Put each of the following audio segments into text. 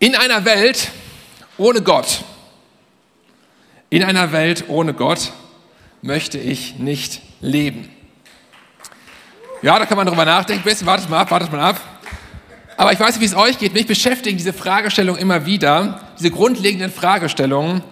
In einer Welt ohne Gott, in einer Welt ohne Gott möchte ich nicht leben. Ja, da kann man drüber nachdenken. Bisschen, wartet mal ab, wartet mal ab. Aber ich weiß nicht, wie es euch geht. Mich beschäftigen diese Fragestellungen immer wieder, diese grundlegenden Fragestellungen.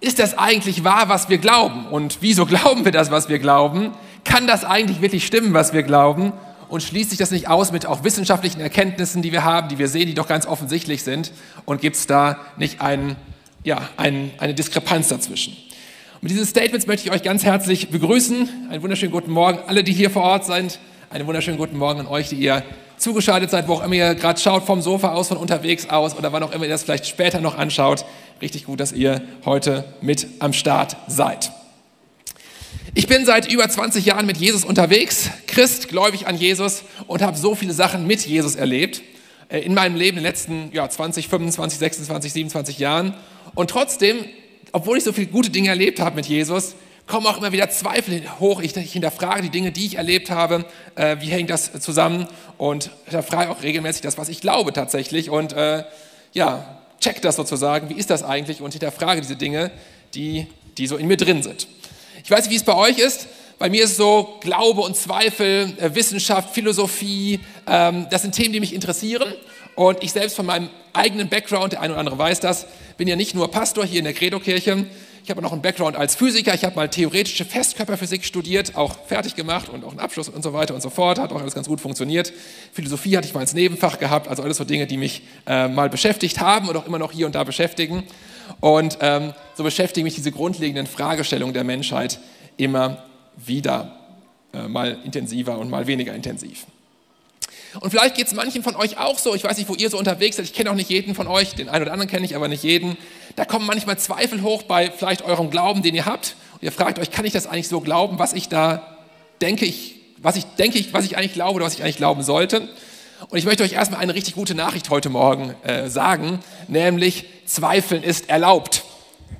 Ist das eigentlich wahr, was wir glauben? Und wieso glauben wir das, was wir glauben? Kann das eigentlich wirklich stimmen, was wir glauben? Und schließt sich das nicht aus mit auch wissenschaftlichen Erkenntnissen, die wir haben, die wir sehen, die doch ganz offensichtlich sind? Und gibt es da nicht einen, ja, ein, eine Diskrepanz dazwischen? Und mit diesen Statements möchte ich euch ganz herzlich begrüßen. Einen wunderschönen guten Morgen, alle, die hier vor Ort sind. Einen wunderschönen guten Morgen an euch, die ihr zugeschaltet seid, wo auch immer ihr gerade schaut, vom Sofa aus, von unterwegs aus oder wann auch immer ihr das vielleicht später noch anschaut. Richtig gut, dass ihr heute mit am Start seid. Ich bin seit über 20 Jahren mit Jesus unterwegs, Christ, gläubig an Jesus und habe so viele Sachen mit Jesus erlebt äh, in meinem Leben in den letzten ja, 20, 25, 26, 27 Jahren. Und trotzdem, obwohl ich so viele gute Dinge erlebt habe mit Jesus, kommen auch immer wieder Zweifel hoch. Ich, ich hinterfrage die Dinge, die ich erlebt habe. Äh, wie hängt das zusammen? Und hinterfrage auch regelmäßig das, was ich glaube tatsächlich. Und äh, ja, check das sozusagen. Wie ist das eigentlich? Und hinterfrage diese Dinge, die, die so in mir drin sind. Ich weiß nicht, wie es bei euch ist. Bei mir ist es so Glaube und Zweifel, äh, Wissenschaft, Philosophie. Ähm, das sind Themen, die mich interessieren. Und ich selbst von meinem eigenen Background, der eine oder andere weiß das, bin ja nicht nur Pastor hier in der Credo-Kirche. Ich habe noch einen Background als Physiker. Ich habe mal theoretische Festkörperphysik studiert, auch fertig gemacht und auch einen Abschluss und so weiter und so fort. Hat auch alles ganz gut funktioniert. Philosophie hatte ich mal als Nebenfach gehabt. Also alles so Dinge, die mich äh, mal beschäftigt haben und auch immer noch hier und da beschäftigen. Und ähm, so beschäftigen mich diese grundlegenden Fragestellungen der Menschheit immer wieder, äh, mal intensiver und mal weniger intensiv. Und vielleicht geht es manchen von euch auch so. Ich weiß nicht, wo ihr so unterwegs seid. Ich kenne auch nicht jeden von euch. Den einen oder anderen kenne ich, aber nicht jeden. Da kommen manchmal Zweifel hoch bei vielleicht eurem Glauben, den ihr habt. Und ihr fragt euch, kann ich das eigentlich so glauben, was ich da denke, ich, was ich denke, was ich eigentlich glaube oder was ich eigentlich glauben sollte? Und ich möchte euch erstmal eine richtig gute Nachricht heute Morgen äh, sagen, nämlich Zweifeln ist erlaubt.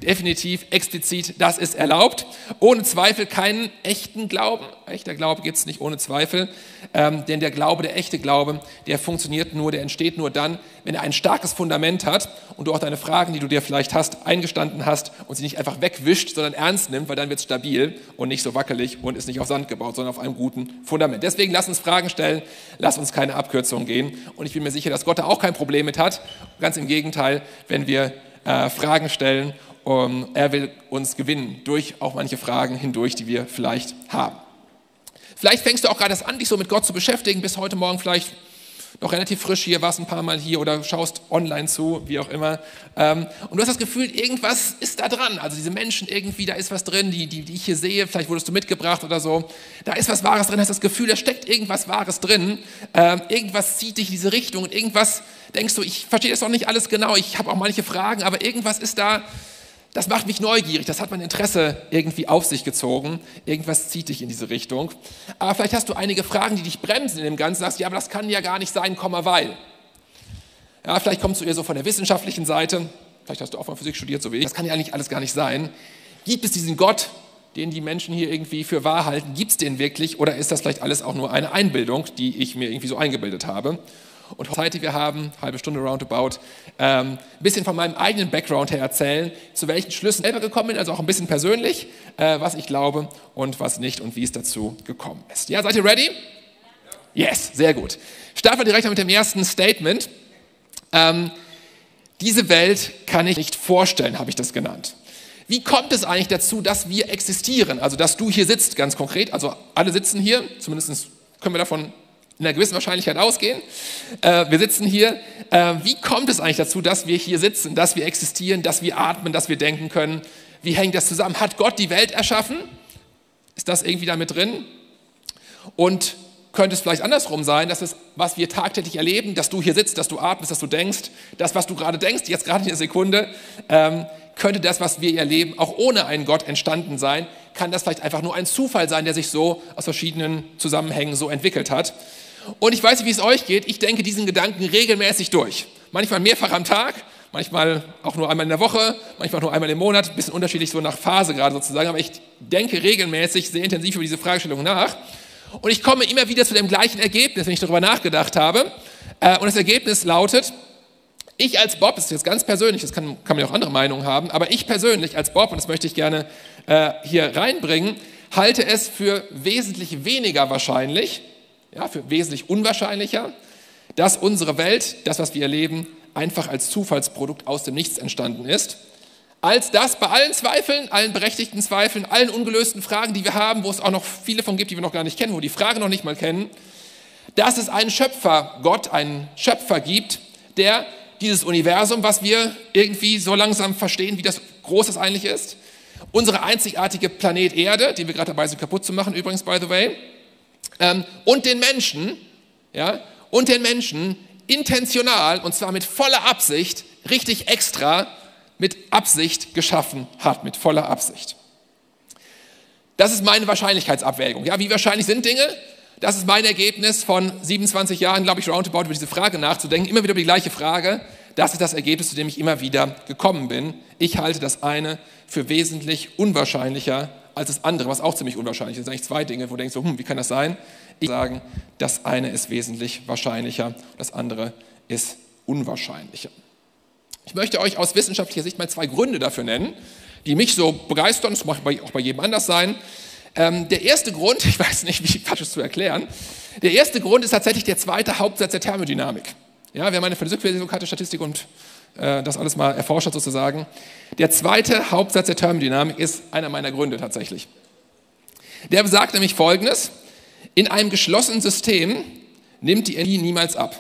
Definitiv, explizit, das ist erlaubt. Ohne Zweifel keinen echten Glauben. Echter Glaube gibt es nicht ohne Zweifel. Ähm, denn der Glaube, der echte Glaube, der funktioniert nur, der entsteht nur dann, wenn er ein starkes Fundament hat und du auch deine Fragen, die du dir vielleicht hast, eingestanden hast und sie nicht einfach wegwischt, sondern ernst nimmt, weil dann wird es stabil und nicht so wackelig und ist nicht auf Sand gebaut, sondern auf einem guten Fundament. Deswegen lass uns Fragen stellen, lass uns keine Abkürzungen gehen. Und ich bin mir sicher, dass Gott da auch kein Problem mit hat. Ganz im Gegenteil, wenn wir äh, Fragen stellen um, er will uns gewinnen durch auch manche Fragen hindurch, die wir vielleicht haben. Vielleicht fängst du auch gerade an, dich so mit Gott zu beschäftigen, bis heute Morgen vielleicht noch relativ frisch hier, warst ein paar Mal hier oder schaust online zu, wie auch immer. Ähm, und du hast das Gefühl, irgendwas ist da dran. Also diese Menschen irgendwie, da ist was drin, die, die, die ich hier sehe, vielleicht wurdest du mitgebracht oder so. Da ist was Wahres drin, hast das Gefühl, da steckt irgendwas Wahres drin. Ähm, irgendwas zieht dich in diese Richtung und irgendwas denkst du, ich verstehe das doch nicht alles genau, ich habe auch manche Fragen, aber irgendwas ist da, das macht mich neugierig, das hat mein Interesse irgendwie auf sich gezogen. Irgendwas zieht dich in diese Richtung. Aber vielleicht hast du einige Fragen, die dich bremsen in dem Ganzen. Sagst, ja, aber das kann ja gar nicht sein, Komma, weil. Ja, vielleicht kommst du eher so von der wissenschaftlichen Seite. Vielleicht hast du auch mal Physik studiert, so wie ich. Das kann ja eigentlich alles gar nicht sein. Gibt es diesen Gott, den die Menschen hier irgendwie für wahr halten? Gibt es den wirklich? Oder ist das vielleicht alles auch nur eine Einbildung, die ich mir irgendwie so eingebildet habe? Und Zeit, die wir haben, halbe Stunde roundabout, ähm, ein bisschen von meinem eigenen Background her erzählen, zu welchen Schlüssen ich selber gekommen bin, also auch ein bisschen persönlich, äh, was ich glaube und was nicht und wie es dazu gekommen ist. Ja, seid ihr ready? Yes, sehr gut. Starten wir direkt mit dem ersten Statement. Ähm, diese Welt kann ich nicht vorstellen, habe ich das genannt. Wie kommt es eigentlich dazu, dass wir existieren? Also, dass du hier sitzt, ganz konkret. Also, alle sitzen hier, zumindest können wir davon einer gewissen Wahrscheinlichkeit ausgehen. Äh, wir sitzen hier. Äh, wie kommt es eigentlich dazu, dass wir hier sitzen, dass wir existieren, dass wir atmen, dass wir denken können? Wie hängt das zusammen? Hat Gott die Welt erschaffen? Ist das irgendwie damit drin? Und könnte es vielleicht andersrum sein, dass es, was wir tagtäglich erleben, dass du hier sitzt, dass du atmest, dass du denkst, das, was du gerade denkst, jetzt gerade in der Sekunde, ähm, könnte das, was wir erleben, auch ohne einen Gott entstanden sein? Kann das vielleicht einfach nur ein Zufall sein, der sich so aus verschiedenen Zusammenhängen so entwickelt hat? Und ich weiß nicht, wie es euch geht. Ich denke diesen Gedanken regelmäßig durch. Manchmal mehrfach am Tag, manchmal auch nur einmal in der Woche, manchmal nur einmal im Monat, ein bisschen unterschiedlich so nach Phase gerade sozusagen. Aber ich denke regelmäßig sehr intensiv über diese Fragestellung nach. Und ich komme immer wieder zu dem gleichen Ergebnis, wenn ich darüber nachgedacht habe. Äh, und das Ergebnis lautet, Ich als Bob, das ist jetzt ganz persönlich, das kann, kann man ja auch andere Meinungen haben, aber ich persönlich als Bob, und das möchte ich gerne äh, hier reinbringen, halte es für wesentlich weniger wahrscheinlich, ja, für wesentlich unwahrscheinlicher, dass unsere Welt, das, was wir erleben, einfach als Zufallsprodukt aus dem Nichts entstanden ist, als dass bei allen Zweifeln, allen berechtigten Zweifeln, allen ungelösten Fragen, die wir haben, wo es auch noch viele von gibt, die wir noch gar nicht kennen, wo die Frage noch nicht mal kennen, dass es einen Schöpfer, Gott, einen Schöpfer gibt, der dieses Universum, was wir irgendwie so langsam verstehen, wie das groß es eigentlich ist, unsere einzigartige Planet Erde, die wir gerade dabei sind kaputt zu machen, übrigens, by the way, ähm, und den Menschen, ja, und den Menschen intentional, und zwar mit voller Absicht, richtig extra, mit Absicht geschaffen hat, mit voller Absicht. Das ist meine Wahrscheinlichkeitsabwägung. Ja, wie wahrscheinlich sind Dinge? Das ist mein Ergebnis von 27 Jahren, glaube ich, roundabout über diese Frage nachzudenken, immer wieder über die gleiche Frage. Das ist das Ergebnis, zu dem ich immer wieder gekommen bin. Ich halte das eine für wesentlich unwahrscheinlicher als das andere, was auch ziemlich unwahrscheinlich ist. Das sind eigentlich zwei Dinge, wo du denkst, hm, wie kann das sein? Ich sagen, das eine ist wesentlich wahrscheinlicher, das andere ist unwahrscheinlicher. Ich möchte euch aus wissenschaftlicher Sicht mal zwei Gründe dafür nennen, die mich so begeistern, das mag auch bei jedem anders sein. Ähm, der erste Grund, ich weiß nicht, wie falsch es zu erklären, der erste Grund ist tatsächlich der zweite Hauptsatz der Thermodynamik. Ja, wer meine Physikvorlesung hatte, Statistik und das alles mal erforscht hat sozusagen. Der zweite Hauptsatz der Thermodynamik ist einer meiner Gründe tatsächlich. Der besagt nämlich Folgendes, in einem geschlossenen System nimmt die Energie niemals ab.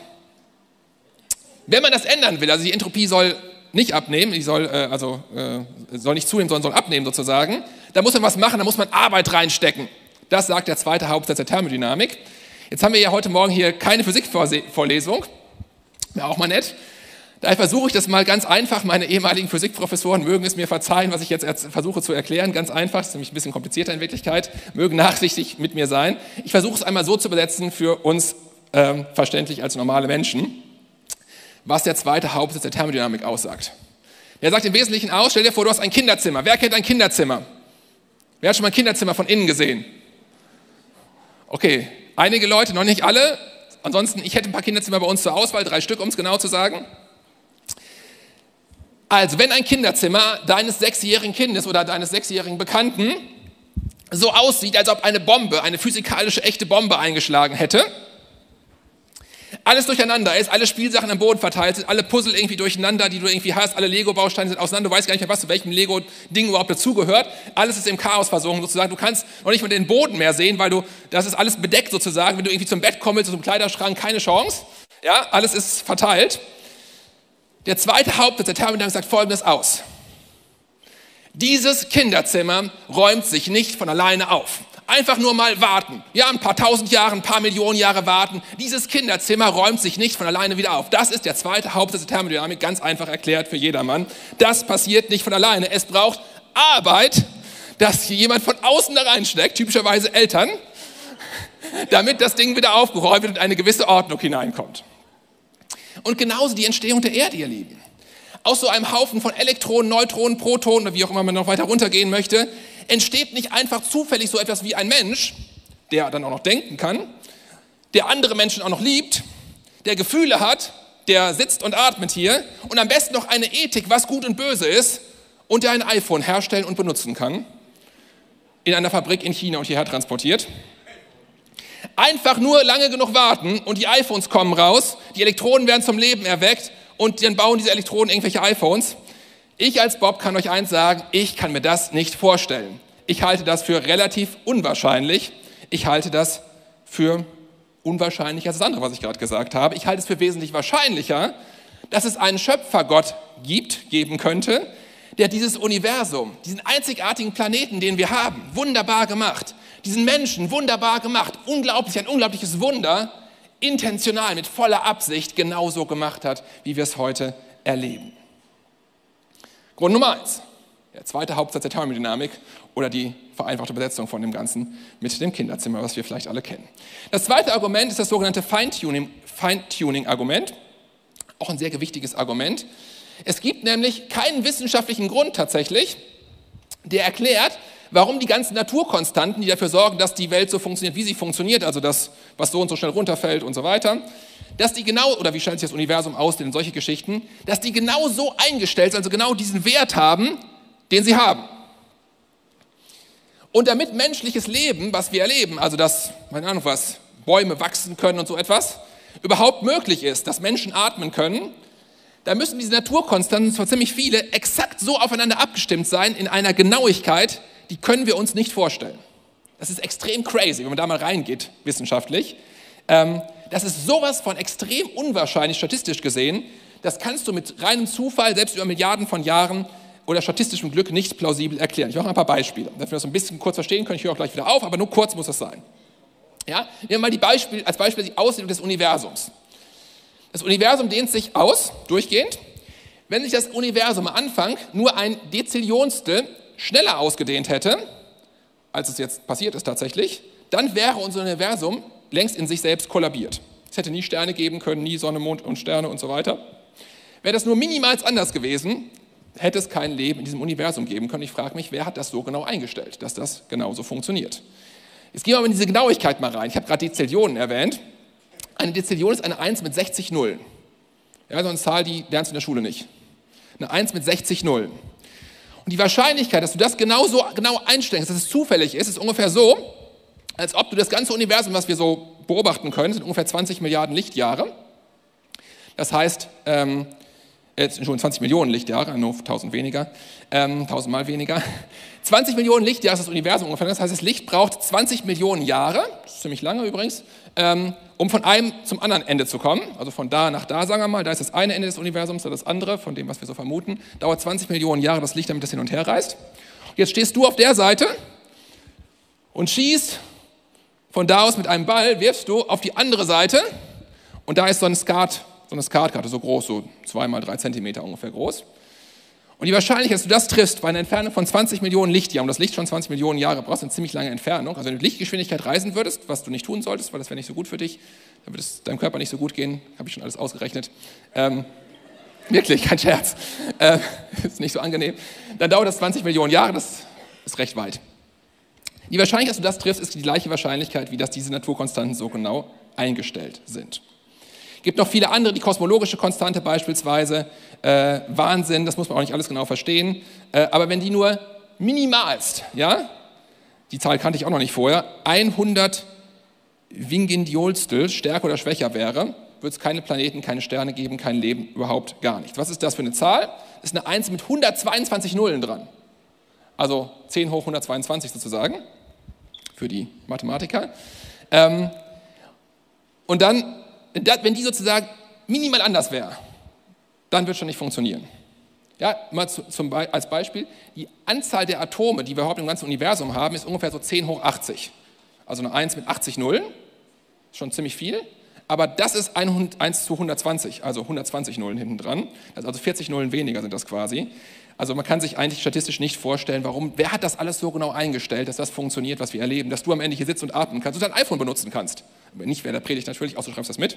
Wenn man das ändern will, also die Entropie soll nicht abnehmen, die soll, äh, also, äh, soll nicht zunehmen, sondern soll abnehmen sozusagen, da muss man was machen, da muss man Arbeit reinstecken. Das sagt der zweite Hauptsatz der Thermodynamik. Jetzt haben wir ja heute Morgen hier keine Physikvorlesung, wäre auch mal nett. Daher versuche ich das mal ganz einfach. Meine ehemaligen Physikprofessoren mögen es mir verzeihen, was ich jetzt versuche zu erklären. Ganz einfach, ist nämlich ein bisschen komplizierter in Wirklichkeit, mögen nachsichtig mit mir sein. Ich versuche es einmal so zu übersetzen für uns ähm, verständlich als normale Menschen was der zweite Hauptsatz der Thermodynamik aussagt. Er sagt im Wesentlichen aus, stell dir vor, du hast ein Kinderzimmer. Wer kennt ein Kinderzimmer? Wer hat schon mal ein Kinderzimmer von innen gesehen? Okay, einige Leute, noch nicht alle. Ansonsten, ich hätte ein paar Kinderzimmer bei uns zur Auswahl, drei Stück, um es genau zu sagen. Also, wenn ein Kinderzimmer deines sechsjährigen Kindes oder deines sechsjährigen Bekannten so aussieht, als ob eine Bombe, eine physikalische echte Bombe eingeschlagen hätte, alles durcheinander ist, alle Spielsachen am Boden verteilt sind, alle Puzzle irgendwie durcheinander, die du irgendwie hast, alle Lego-Bausteine sind auseinander, du weißt gar nicht mehr, was zu welchem Lego-Ding überhaupt dazugehört. Alles ist im Chaos versunken sozusagen. Du kannst noch nicht mal den Boden mehr sehen, weil du, das ist alles bedeckt sozusagen. Wenn du irgendwie zum Bett kommst, zum Kleiderschrank, keine Chance. Ja, alles ist verteilt. Der zweite Hauptsatz der Thermodynamik sagt Folgendes aus. Dieses Kinderzimmer räumt sich nicht von alleine auf. Einfach nur mal warten. Ja, ein paar tausend Jahre, ein paar Millionen Jahre warten. Dieses Kinderzimmer räumt sich nicht von alleine wieder auf. Das ist der zweite Hauptsatz der Thermodynamik, ganz einfach erklärt für jedermann. Das passiert nicht von alleine. Es braucht Arbeit, dass jemand von außen da reinsteckt, typischerweise Eltern, damit das Ding wieder aufgeräumt wird und eine gewisse Ordnung hineinkommt. Und genauso die Entstehung der Erde, ihr Lieben. Aus so einem Haufen von Elektronen, Neutronen, Protonen oder wie auch immer man noch weiter runtergehen möchte, entsteht nicht einfach zufällig so etwas wie ein Mensch, der dann auch noch denken kann, der andere Menschen auch noch liebt, der Gefühle hat, der sitzt und atmet hier und am besten noch eine Ethik, was gut und böse ist und der ein iPhone herstellen und benutzen kann, in einer Fabrik in China und hierher transportiert. Einfach nur lange genug warten und die iPhones kommen raus, die Elektronen werden zum Leben erweckt und dann bauen diese Elektronen irgendwelche iPhones ich als Bob kann euch eins sagen, ich kann mir das nicht vorstellen. Ich halte das für relativ unwahrscheinlich. Ich halte das für unwahrscheinlicher als das andere, was ich gerade gesagt habe. Ich halte es für wesentlich wahrscheinlicher, dass es einen Schöpfergott gibt, geben könnte, der dieses Universum, diesen einzigartigen Planeten, den wir haben, wunderbar gemacht, diesen Menschen wunderbar gemacht, unglaublich, ein unglaubliches Wunder, intentional, mit voller Absicht genauso gemacht hat, wie wir es heute erleben. Grund Nummer eins, der zweite Hauptsatz der Thermodynamik oder die vereinfachte Übersetzung von dem Ganzen mit dem Kinderzimmer, was wir vielleicht alle kennen. Das zweite Argument ist das sogenannte Feintuning-Argument, auch ein sehr gewichtiges Argument. Es gibt nämlich keinen wissenschaftlichen Grund tatsächlich, der erklärt, warum die ganzen Naturkonstanten, die dafür sorgen, dass die Welt so funktioniert, wie sie funktioniert, also das, was so und so schnell runterfällt und so weiter, dass die genau, oder wie stellt sich das Universum aus, denn solche Geschichten, dass die genau so eingestellt sind, also genau diesen Wert haben, den sie haben. Und damit menschliches Leben, was wir erleben, also dass, keine Ahnung was, Bäume wachsen können und so etwas, überhaupt möglich ist, dass Menschen atmen können, da müssen diese Naturkonstanten, zwar ziemlich viele, exakt so aufeinander abgestimmt sein in einer Genauigkeit, die können wir uns nicht vorstellen. Das ist extrem crazy, wenn man da mal reingeht, wissenschaftlich. Ähm, das ist sowas von extrem unwahrscheinlich, statistisch gesehen. Das kannst du mit reinem Zufall, selbst über Milliarden von Jahren oder statistischem Glück nicht plausibel erklären. Ich mache ein paar Beispiele, damit wir das ein bisschen kurz verstehen können. Ich höre auch gleich wieder auf, aber nur kurz muss das sein. Ja? Nehmen wir mal Beispiel, als Beispiel die Ausdehnung des Universums. Das Universum dehnt sich aus, durchgehend. Wenn sich das Universum am Anfang nur ein Dezillionstel schneller ausgedehnt hätte, als es jetzt passiert ist tatsächlich, dann wäre unser Universum längst in sich selbst kollabiert. Es hätte nie Sterne geben können, nie Sonne, Mond und Sterne und so weiter. Wäre das nur minimals anders gewesen, hätte es kein Leben in diesem Universum geben können. Ich frage mich, wer hat das so genau eingestellt, dass das genauso funktioniert? Jetzt gehen wir mal in diese Genauigkeit mal rein. Ich habe gerade Dezillionen erwähnt. Eine Dezillion ist eine 1 mit 60 Nullen. Ja, so eine Zahl, die lernst du in der Schule nicht. Eine 1 mit 60 Nullen. Und die Wahrscheinlichkeit, dass du das genau so genau einstellst, dass es zufällig ist, ist ungefähr so, als ob du das ganze Universum, was wir so beobachten können, sind ungefähr 20 Milliarden Lichtjahre. Das heißt, ähm, jetzt schon 20 Millionen Lichtjahre, nur 1000 weniger, ähm, 1000 mal weniger. 20 Millionen Lichtjahre ist das Universum ungefähr. Das heißt, das Licht braucht 20 Millionen Jahre, das ist ziemlich lange übrigens, ähm, um von einem zum anderen Ende zu kommen. Also von da nach da, sagen wir mal. Da ist das eine Ende des Universums, da das andere, von dem, was wir so vermuten. Dauert 20 Millionen Jahre das Licht, damit das hin und her reist. Jetzt stehst du auf der Seite und schießt von da aus mit einem Ball, wirfst du auf die andere Seite und da ist so ein Skat so eine Skatkarte, so groß, so zwei mal drei Zentimeter ungefähr groß. Und die Wahrscheinlichkeit, dass du das triffst, bei einer Entfernung von 20 Millionen Lichtjahren, und das Licht schon 20 Millionen Jahre brauchst, eine ziemlich lange Entfernung. Also wenn du Lichtgeschwindigkeit reisen würdest, was du nicht tun solltest, weil das wäre nicht so gut für dich, dann würde es deinem Körper nicht so gut gehen, habe ich schon alles ausgerechnet. Ähm, wirklich, kein Scherz. Äh, ist nicht so angenehm. Dann dauert das 20 Millionen Jahre, das ist recht weit. Die Wahrscheinlichkeit, dass du das triffst, ist die gleiche Wahrscheinlichkeit, wie dass diese Naturkonstanten so genau eingestellt sind. Gibt noch viele andere, die kosmologische Konstante beispielsweise, äh, Wahnsinn, das muss man auch nicht alles genau verstehen, äh, aber wenn die nur minimalst, ja, die Zahl kannte ich auch noch nicht vorher, 100 Wingindiolstel stärker oder schwächer wäre, würde es keine Planeten, keine Sterne geben, kein Leben, überhaupt gar nichts. Was ist das für eine Zahl? Das ist eine 1 mit 122 Nullen dran. Also 10 hoch 122 sozusagen, für die Mathematiker. Ähm, und dann wenn die sozusagen minimal anders wäre, dann wird schon nicht funktionieren. Ja, mal zu, zum, als Beispiel, die Anzahl der Atome, die wir überhaupt im ganzen Universum haben, ist ungefähr so 10 hoch 80. Also eine 1 mit 80 Nullen, schon ziemlich viel. Aber das ist 1 zu 120, also 120 Nullen hinten dran. Also 40 Nullen weniger sind das quasi. Also man kann sich eigentlich statistisch nicht vorstellen, warum, wer hat das alles so genau eingestellt, dass das funktioniert, was wir erleben, dass du am Ende hier sitzt und atmen kannst und dein iPhone benutzen kannst nicht wer da predigt natürlich, außer du schreibst das mit.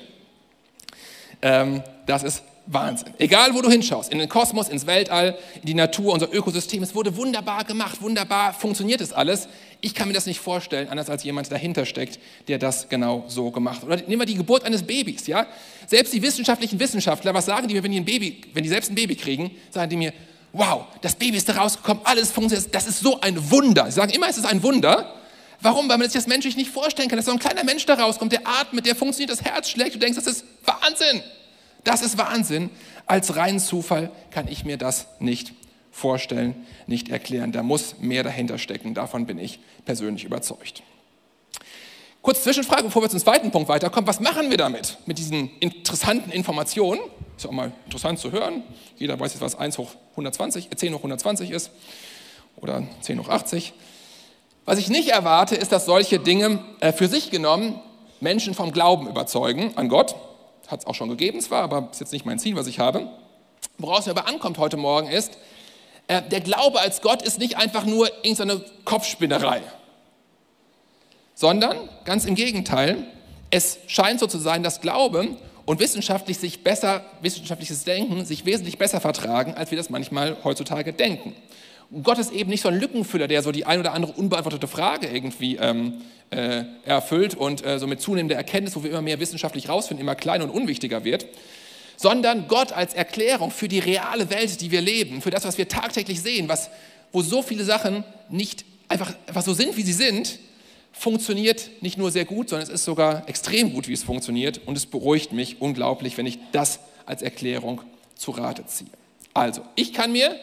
Ähm, das ist Wahnsinn. Egal, wo du hinschaust, in den Kosmos, ins Weltall, in die Natur, unser Ökosystem, es wurde wunderbar gemacht, wunderbar funktioniert es alles. Ich kann mir das nicht vorstellen, anders als jemand dahinter steckt, der das genau so gemacht hat. Oder nehmen wir die Geburt eines Babys, ja? Selbst die wissenschaftlichen Wissenschaftler, was sagen die mir, wenn die ein Baby, wenn die selbst ein Baby kriegen, sagen die mir, wow, das Baby ist da rausgekommen, alles funktioniert, das ist so ein Wunder. Sie sagen immer, es ist ein Wunder, Warum? Weil man sich das menschlich nicht vorstellen kann, dass so ein kleiner Mensch da rauskommt, der atmet, der funktioniert, das Herz schlägt. Du denkst, das ist Wahnsinn. Das ist Wahnsinn. Als reinen Zufall kann ich mir das nicht vorstellen, nicht erklären. Da muss mehr dahinter stecken. Davon bin ich persönlich überzeugt. Kurz Zwischenfrage, bevor wir zum zweiten Punkt weiterkommen. Was machen wir damit, mit diesen interessanten Informationen? Ist ja auch mal interessant zu hören. Jeder weiß jetzt, was 1 hoch 120, 10 äh, hoch 120 ist oder 10 hoch 80. Was ich nicht erwarte, ist, dass solche Dinge äh, für sich genommen Menschen vom Glauben überzeugen an Gott. Hat es auch schon gegeben zwar, aber ist jetzt nicht mein Ziel, was ich habe. Woraus es mir aber ankommt heute Morgen ist, äh, der Glaube als Gott ist nicht einfach nur irgendeine Kopfspinnerei, sondern ganz im Gegenteil, es scheint so zu sein, dass Glaube und wissenschaftlich sich besser, wissenschaftliches Denken sich wesentlich besser vertragen, als wir das manchmal heutzutage denken. Gott ist eben nicht so ein Lückenfüller, der so die ein oder andere unbeantwortete Frage irgendwie ähm, äh, erfüllt und äh, so mit zunehmender Erkenntnis, wo wir immer mehr wissenschaftlich rausfinden, immer kleiner und unwichtiger wird, sondern Gott als Erklärung für die reale Welt, die wir leben, für das, was wir tagtäglich sehen, was, wo so viele Sachen nicht einfach, einfach so sind, wie sie sind, funktioniert nicht nur sehr gut, sondern es ist sogar extrem gut, wie es funktioniert und es beruhigt mich unglaublich, wenn ich das als Erklärung zu Rate ziehe. Also, ich kann mir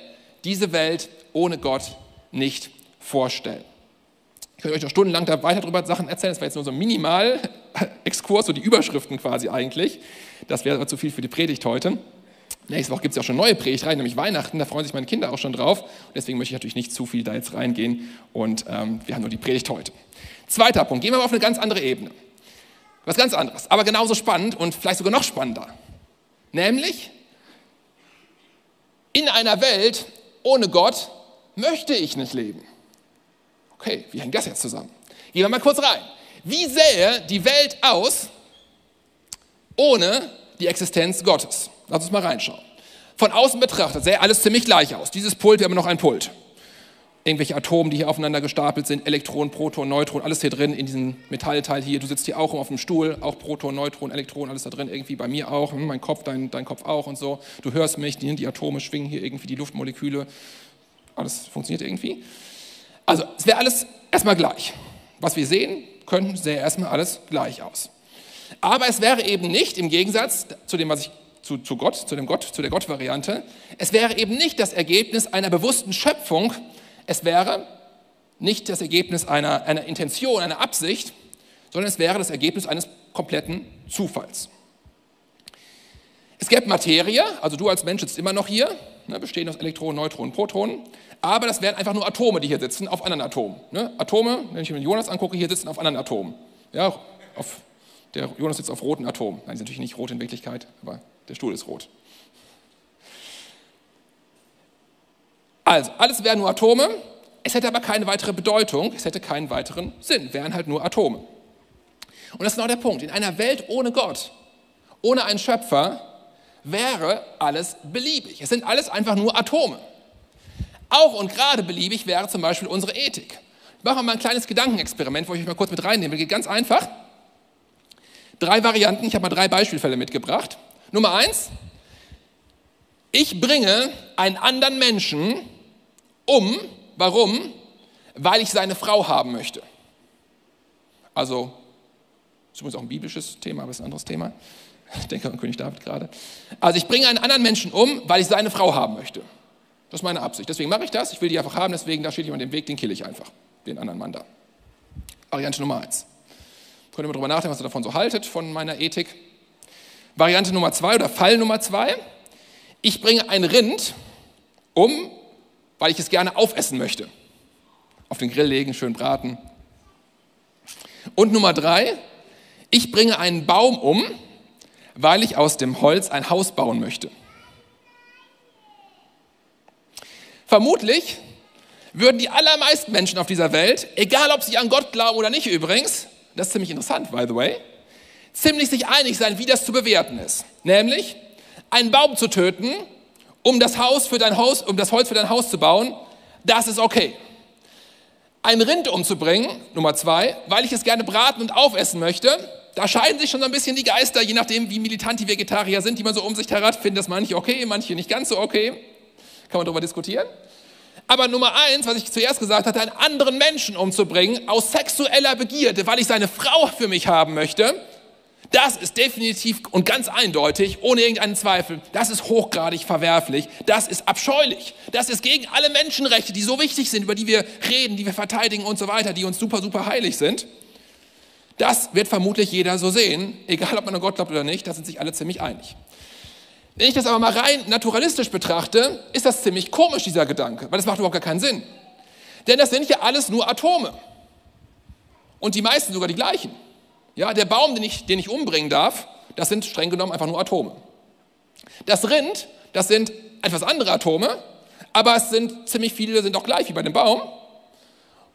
diese Welt ohne Gott nicht vorstellen. Ich könnte euch noch stundenlang da weiter darüber Sachen erzählen. Das war jetzt nur so ein Minimal-Exkurs, so die Überschriften quasi eigentlich. Das wäre aber zu viel für die Predigt heute. Nächste Woche gibt es ja auch schon neue Predigtreihen, nämlich Weihnachten. Da freuen sich meine Kinder auch schon drauf. Und deswegen möchte ich natürlich nicht zu viel da jetzt reingehen. Und ähm, wir haben nur die Predigt heute. Zweiter Punkt. Gehen wir mal auf eine ganz andere Ebene. Was ganz anderes, aber genauso spannend und vielleicht sogar noch spannender. Nämlich, in einer Welt ohne Gott möchte ich nicht leben. Okay, wie hängt das jetzt zusammen? Gehen wir mal kurz rein. Wie sähe die Welt aus ohne die Existenz Gottes? Lass uns mal reinschauen. Von außen betrachtet sähe alles ziemlich gleich aus. Dieses Pult wäre immer noch ein Pult. Irgendwelche Atome, die hier aufeinander gestapelt sind, Elektron, Proton, Neutron, alles hier drin in diesem Metallteil hier. Du sitzt hier auch auf dem Stuhl, auch Proton, Neutron, Elektron, alles da drin, irgendwie bei mir auch, hm, mein Kopf, dein, dein Kopf auch und so. Du hörst mich, die, die Atome schwingen hier irgendwie, die Luftmoleküle. Alles funktioniert irgendwie. Also, es wäre alles erstmal gleich. Was wir sehen könnten, sähe erstmal alles gleich aus. Aber es wäre eben nicht, im Gegensatz zu dem, was ich zu, zu Gott, zu dem Gott, zu der Gott-Variante, es wäre eben nicht das Ergebnis einer bewussten Schöpfung, es wäre nicht das Ergebnis einer, einer Intention, einer Absicht, sondern es wäre das Ergebnis eines kompletten Zufalls. Es gäbe Materie, also du als Mensch sitzt immer noch hier, ne, bestehend aus Elektronen, Neutronen, Protonen, aber das wären einfach nur Atome, die hier sitzen, auf anderen Atomen. Ne? Atome, wenn ich mir Jonas angucke, hier sitzen auf anderen Atomen. Ja, auf, der Jonas sitzt auf roten Atomen. Nein, die sind natürlich nicht rot in Wirklichkeit, aber der Stuhl ist rot. Also, alles wären nur Atome, es hätte aber keine weitere Bedeutung, es hätte keinen weiteren Sinn, wären halt nur Atome. Und das ist genau der Punkt. In einer Welt ohne Gott, ohne einen Schöpfer, wäre alles beliebig. Es sind alles einfach nur Atome. Auch und gerade beliebig wäre zum Beispiel unsere Ethik. Ich mache mal ein kleines Gedankenexperiment, wo ich euch mal kurz mit reinnehme. Geht ganz einfach. Drei Varianten, ich habe mal drei Beispielfälle mitgebracht. Nummer eins, ich bringe einen anderen Menschen um. Warum? Weil ich seine Frau haben möchte. Also, das ist übrigens auch ein biblisches Thema, aber ist ein anderes Thema. Ich denke an König David gerade. Also, ich bringe einen anderen Menschen um, weil ich seine Frau haben möchte. Das ist meine Absicht. Deswegen mache ich das. Ich will die einfach haben, deswegen, da steht jemand im Weg, den kill ich einfach. Den anderen Mann da. Variante Nummer eins. Könnt ihr mal drüber nachdenken, was ihr davon so haltet, von meiner Ethik. Variante Nummer zwei oder Fall Nummer zwei. Ich bringe ein Rind um, weil ich es gerne aufessen möchte. Auf den Grill legen, schön braten. Und Nummer drei. Ich bringe einen Baum um, weil ich aus dem Holz ein Haus bauen möchte. Vermutlich würden die allermeisten Menschen auf dieser Welt, egal ob sie an Gott glauben oder nicht übrigens, das ist ziemlich interessant, by the way, ziemlich sich einig sein, wie das zu bewerten ist. Nämlich, einen Baum zu töten, um das, Haus für dein Haus, um das Holz für dein Haus zu bauen, das ist okay. Ein Rind umzubringen, Nummer zwei, weil ich es gerne braten und aufessen möchte, da scheiden sich schon so ein bisschen die Geister, je nachdem, wie militant die Vegetarier sind, die man so um sich herat, finden das manche okay, manche nicht ganz so okay. Kann man darüber diskutieren. Aber Nummer eins, was ich zuerst gesagt hatte, einen anderen Menschen umzubringen aus sexueller Begierde, weil ich seine Frau für mich haben möchte, das ist definitiv und ganz eindeutig, ohne irgendeinen Zweifel, das ist hochgradig verwerflich, das ist abscheulich, das ist gegen alle Menschenrechte, die so wichtig sind, über die wir reden, die wir verteidigen und so weiter, die uns super, super heilig sind. Das wird vermutlich jeder so sehen, egal ob man an Gott glaubt oder nicht, da sind sich alle ziemlich einig. Wenn ich das aber mal rein naturalistisch betrachte, ist das ziemlich komisch, dieser Gedanke, weil das macht überhaupt gar keinen Sinn. Denn das sind ja alles nur Atome. Und die meisten sogar die gleichen. Ja, der Baum, den ich, den ich umbringen darf, das sind streng genommen einfach nur Atome. Das Rind, das sind etwas andere Atome, aber es sind ziemlich viele, sind auch gleich wie bei dem Baum.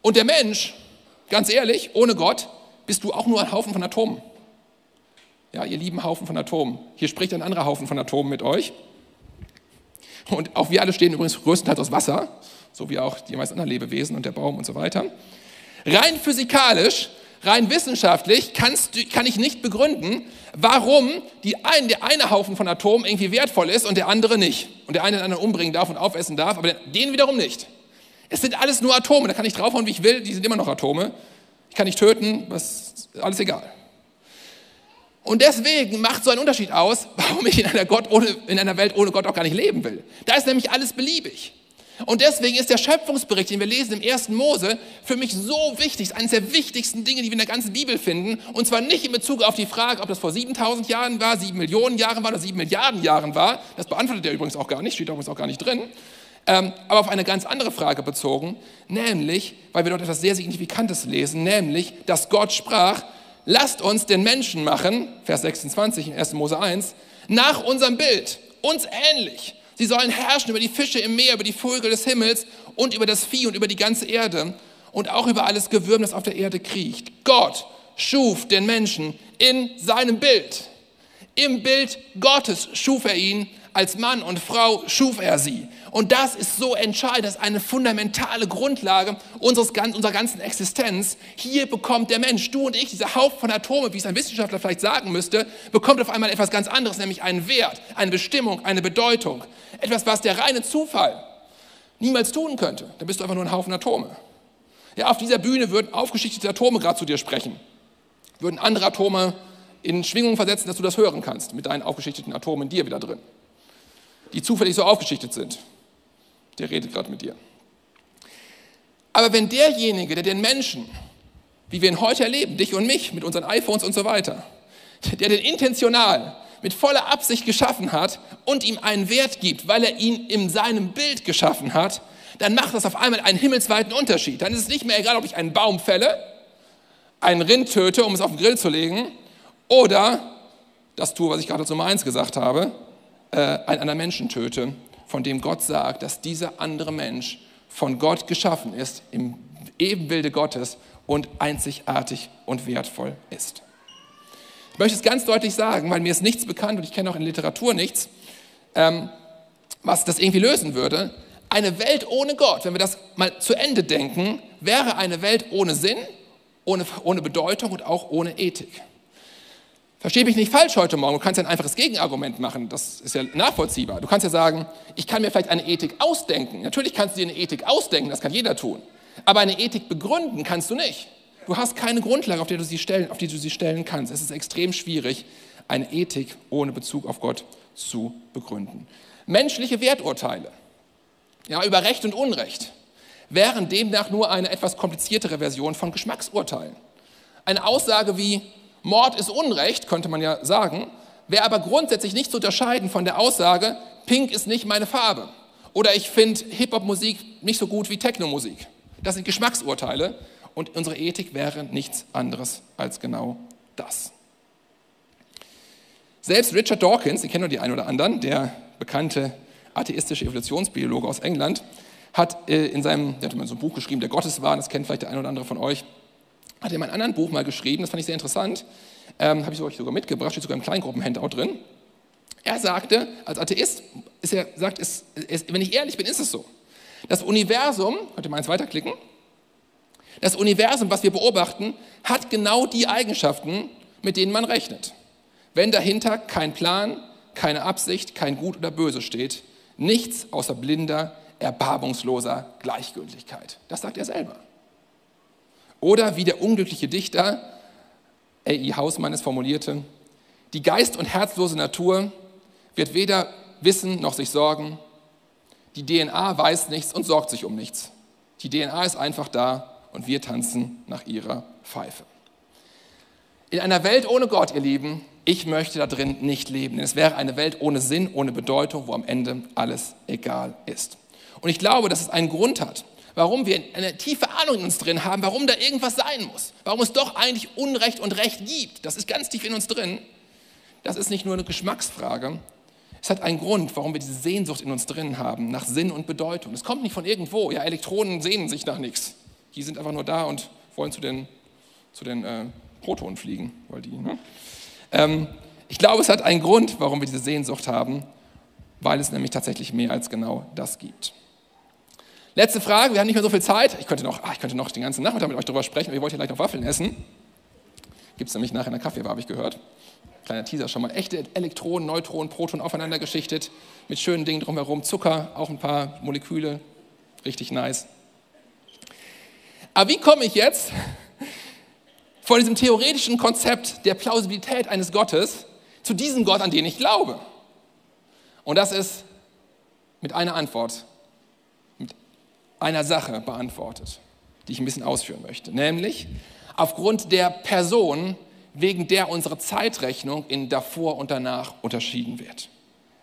Und der Mensch, ganz ehrlich, ohne Gott, bist du auch nur ein Haufen von Atomen. Ja, ihr lieben Haufen von Atomen. Hier spricht ein anderer Haufen von Atomen mit euch. Und auch wir alle stehen übrigens größtenteils aus Wasser. so wie auch die meisten anderen Lebewesen und der Baum und so weiter. Rein physikalisch, rein wissenschaftlich kannst, kann ich nicht begründen, warum ein, der eine Haufen von Atomen irgendwie wertvoll ist und der andere nicht. Und der eine den anderen umbringen darf und aufessen darf, aber den wiederum nicht. Es sind alles nur Atome, da kann ich draufhauen, wie ich will, die sind immer noch Atome. Ich kann nicht töten, was, alles egal. Und deswegen macht so ein Unterschied aus, warum ich in einer, Gott ohne, in einer Welt ohne Gott auch gar nicht leben will. Da ist nämlich alles beliebig. Und deswegen ist der Schöpfungsbericht, den wir lesen im ersten Mose, für mich so wichtig, eines der wichtigsten Dinge, die wir in der ganzen Bibel finden. Und zwar nicht in Bezug auf die Frage, ob das vor 7000 Jahren war, 7 Millionen Jahren war oder 7 Milliarden Jahren war. Das beantwortet er übrigens auch gar nicht, steht übrigens auch gar nicht drin. Ähm, aber auf eine ganz andere Frage bezogen, nämlich, weil wir dort etwas sehr Signifikantes lesen, nämlich, dass Gott sprach, lasst uns den Menschen machen, Vers 26 in 1. Mose 1, nach unserem Bild, uns ähnlich. Sie sollen herrschen über die Fische im Meer, über die Vögel des Himmels und über das Vieh und über die ganze Erde und auch über alles Gewürm, das auf der Erde kriecht. Gott schuf den Menschen in seinem Bild. Im Bild Gottes schuf er ihn, als Mann und Frau schuf er sie. Und das ist so entscheidend, das ist eine fundamentale Grundlage unseres, unserer ganzen Existenz. Hier bekommt der Mensch, du und ich, dieser Haufen von Atomen, wie es ein Wissenschaftler vielleicht sagen müsste, bekommt auf einmal etwas ganz anderes, nämlich einen Wert, eine Bestimmung, eine Bedeutung. Etwas, was der reine Zufall niemals tun könnte. Da bist du einfach nur ein Haufen Atome. Ja, auf dieser Bühne würden aufgeschichtete Atome gerade zu dir sprechen. Würden andere Atome in Schwingung versetzen, dass du das hören kannst, mit deinen aufgeschichteten Atomen in dir wieder drin, die zufällig so aufgeschichtet sind der redet gerade mit dir. Aber wenn derjenige, der den Menschen, wie wir ihn heute erleben, dich und mich mit unseren iPhones und so weiter, der den intentional mit voller Absicht geschaffen hat und ihm einen Wert gibt, weil er ihn in seinem Bild geschaffen hat, dann macht das auf einmal einen himmelsweiten Unterschied. Dann ist es nicht mehr egal, ob ich einen Baum fälle, einen Rind töte, um es auf den Grill zu legen, oder das tue, was ich gerade zu Mainz gesagt habe, äh, einen anderen Menschen töte von dem Gott sagt, dass dieser andere Mensch von Gott geschaffen ist, im Ebenbilde Gottes und einzigartig und wertvoll ist. Ich möchte es ganz deutlich sagen, weil mir ist nichts bekannt und ich kenne auch in Literatur nichts, ähm, was das irgendwie lösen würde. Eine Welt ohne Gott, wenn wir das mal zu Ende denken, wäre eine Welt ohne Sinn, ohne, ohne Bedeutung und auch ohne Ethik. Verstehe mich nicht falsch heute Morgen, du kannst ja ein einfaches Gegenargument machen, das ist ja nachvollziehbar. Du kannst ja sagen, ich kann mir vielleicht eine Ethik ausdenken. Natürlich kannst du dir eine Ethik ausdenken, das kann jeder tun. Aber eine Ethik begründen kannst du nicht. Du hast keine Grundlage, auf die du sie stellen, auf die du sie stellen kannst. Es ist extrem schwierig, eine Ethik ohne Bezug auf Gott zu begründen. Menschliche Werturteile ja, über Recht und Unrecht wären demnach nur eine etwas kompliziertere Version von Geschmacksurteilen. Eine Aussage wie, Mord ist Unrecht, könnte man ja sagen, wäre aber grundsätzlich nicht zu unterscheiden von der Aussage, Pink ist nicht meine Farbe. Oder ich finde Hip-Hop-Musik nicht so gut wie Techno-Musik. Das sind Geschmacksurteile und unsere Ethik wäre nichts anderes als genau das. Selbst Richard Dawkins, den kennen nur die einen oder anderen, der bekannte atheistische Evolutionsbiologe aus England, hat äh, in seinem, der hat so ein Buch geschrieben, der Gotteswahn, das kennt vielleicht der eine oder andere von euch, hat er in einem anderen Buch mal geschrieben, das fand ich sehr interessant, ähm, habe ich euch sogar mitgebracht, steht sogar im Kleingruppenhandout drin. Er sagte, als Atheist, ist er, sagt, ist, ist, wenn ich ehrlich bin, ist es so. Das Universum, könnt ihr mal eins weiterklicken, das Universum, was wir beobachten, hat genau die Eigenschaften, mit denen man rechnet. Wenn dahinter kein Plan, keine Absicht, kein Gut oder Böse steht, nichts außer blinder, erbarmungsloser Gleichgültigkeit. Das sagt er selber. Oder wie der unglückliche Dichter A.I. Hausmann es formulierte, die geist- und herzlose Natur wird weder wissen noch sich sorgen. Die DNA weiß nichts und sorgt sich um nichts. Die DNA ist einfach da und wir tanzen nach ihrer Pfeife. In einer Welt ohne Gott, ihr Lieben, ich möchte da drin nicht leben. Denn es wäre eine Welt ohne Sinn, ohne Bedeutung, wo am Ende alles egal ist. Und ich glaube, dass es einen Grund hat, warum wir eine tiefe Ahnung in uns drin haben, warum da irgendwas sein muss, warum es doch eigentlich Unrecht und Recht gibt. Das ist ganz tief in uns drin. Das ist nicht nur eine Geschmacksfrage. Es hat einen Grund, warum wir diese Sehnsucht in uns drin haben, nach Sinn und Bedeutung. Es kommt nicht von irgendwo. Ja, Elektronen sehnen sich nach nichts. Die sind einfach nur da und wollen zu den, zu den äh, Protonen fliegen. Weil die, ne? ähm, ich glaube, es hat einen Grund, warum wir diese Sehnsucht haben, weil es nämlich tatsächlich mehr als genau das gibt. Letzte Frage, wir haben nicht mehr so viel Zeit. Ich könnte noch, ach, ich könnte noch den ganzen Nachmittag mit euch darüber sprechen, aber ihr wollt ja gleich noch Waffeln essen. Gibt es nämlich nachher in der Kaffeebar, habe ich gehört. Kleiner Teaser schon mal. Echte Elektronen, Neutronen, Protonen aufeinander geschichtet, mit schönen Dingen drumherum. Zucker, auch ein paar Moleküle. Richtig nice. Aber wie komme ich jetzt von diesem theoretischen Konzept der Plausibilität eines Gottes zu diesem Gott, an den ich glaube? Und das ist mit einer Antwort einer Sache beantwortet, die ich ein bisschen ausführen möchte. Nämlich aufgrund der Person, wegen der unsere Zeitrechnung in davor und danach unterschieden wird.